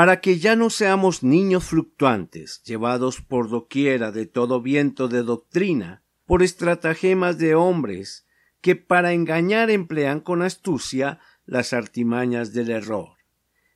para que ya no seamos niños fluctuantes, llevados por doquiera de todo viento de doctrina, por estratagemas de hombres, que para engañar emplean con astucia las artimañas del error.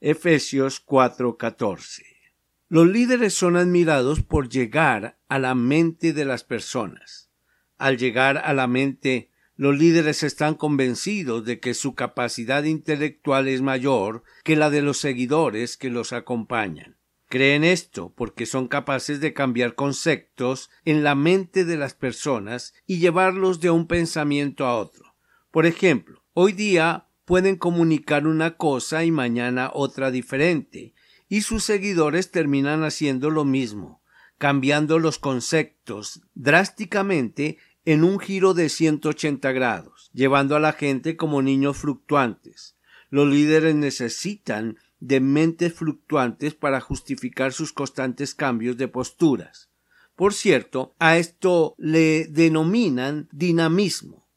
Efesios 4:14. Los líderes son admirados por llegar a la mente de las personas. Al llegar a la mente los líderes están convencidos de que su capacidad intelectual es mayor que la de los seguidores que los acompañan. Creen esto porque son capaces de cambiar conceptos en la mente de las personas y llevarlos de un pensamiento a otro. Por ejemplo, hoy día pueden comunicar una cosa y mañana otra diferente, y sus seguidores terminan haciendo lo mismo, cambiando los conceptos drásticamente en un giro de 180 grados, llevando a la gente como niños fluctuantes. Los líderes necesitan de mentes fluctuantes para justificar sus constantes cambios de posturas. Por cierto, a esto le denominan dinamismo.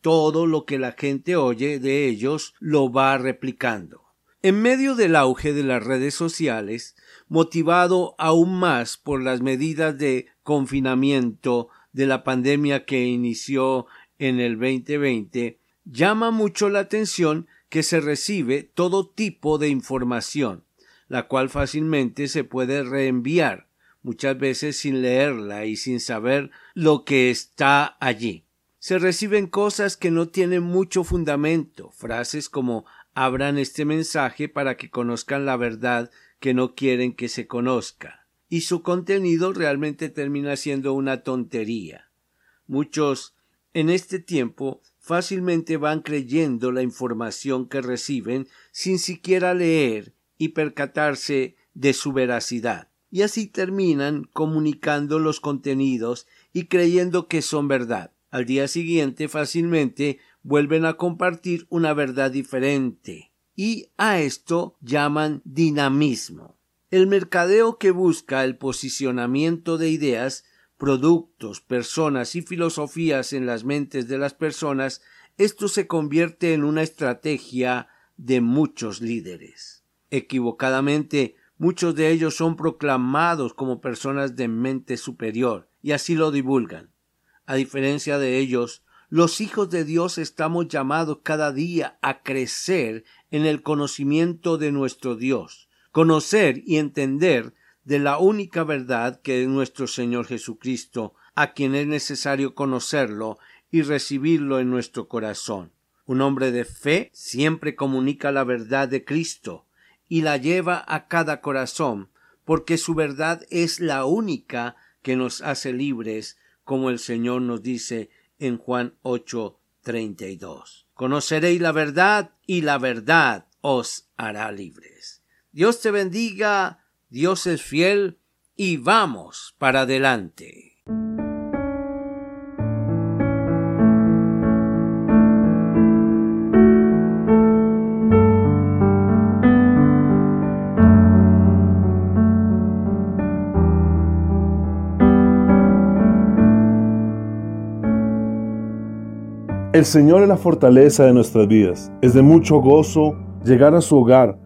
Todo lo que la gente oye de ellos lo va replicando. En medio del auge de las redes sociales, motivado aún más por las medidas de confinamiento de la pandemia que inició en el 2020, llama mucho la atención que se recibe todo tipo de información, la cual fácilmente se puede reenviar, muchas veces sin leerla y sin saber lo que está allí. Se reciben cosas que no tienen mucho fundamento, frases como abran este mensaje para que conozcan la verdad que no quieren que se conozca y su contenido realmente termina siendo una tontería. Muchos en este tiempo fácilmente van creyendo la información que reciben sin siquiera leer y percatarse de su veracidad, y así terminan comunicando los contenidos y creyendo que son verdad. Al día siguiente fácilmente vuelven a compartir una verdad diferente, y a esto llaman dinamismo. El mercadeo que busca el posicionamiento de ideas, productos, personas y filosofías en las mentes de las personas, esto se convierte en una estrategia de muchos líderes. Equivocadamente, muchos de ellos son proclamados como personas de mente superior, y así lo divulgan. A diferencia de ellos, los hijos de Dios estamos llamados cada día a crecer en el conocimiento de nuestro Dios, conocer y entender de la única verdad que es nuestro Señor Jesucristo, a quien es necesario conocerlo y recibirlo en nuestro corazón. Un hombre de fe siempre comunica la verdad de Cristo y la lleva a cada corazón, porque su verdad es la única que nos hace libres, como el Señor nos dice en Juan 8, 32. Conoceréis la verdad y la verdad os hará libres. Dios te bendiga, Dios es fiel y vamos para adelante. El Señor es la fortaleza de nuestras vidas. Es de mucho gozo llegar a su hogar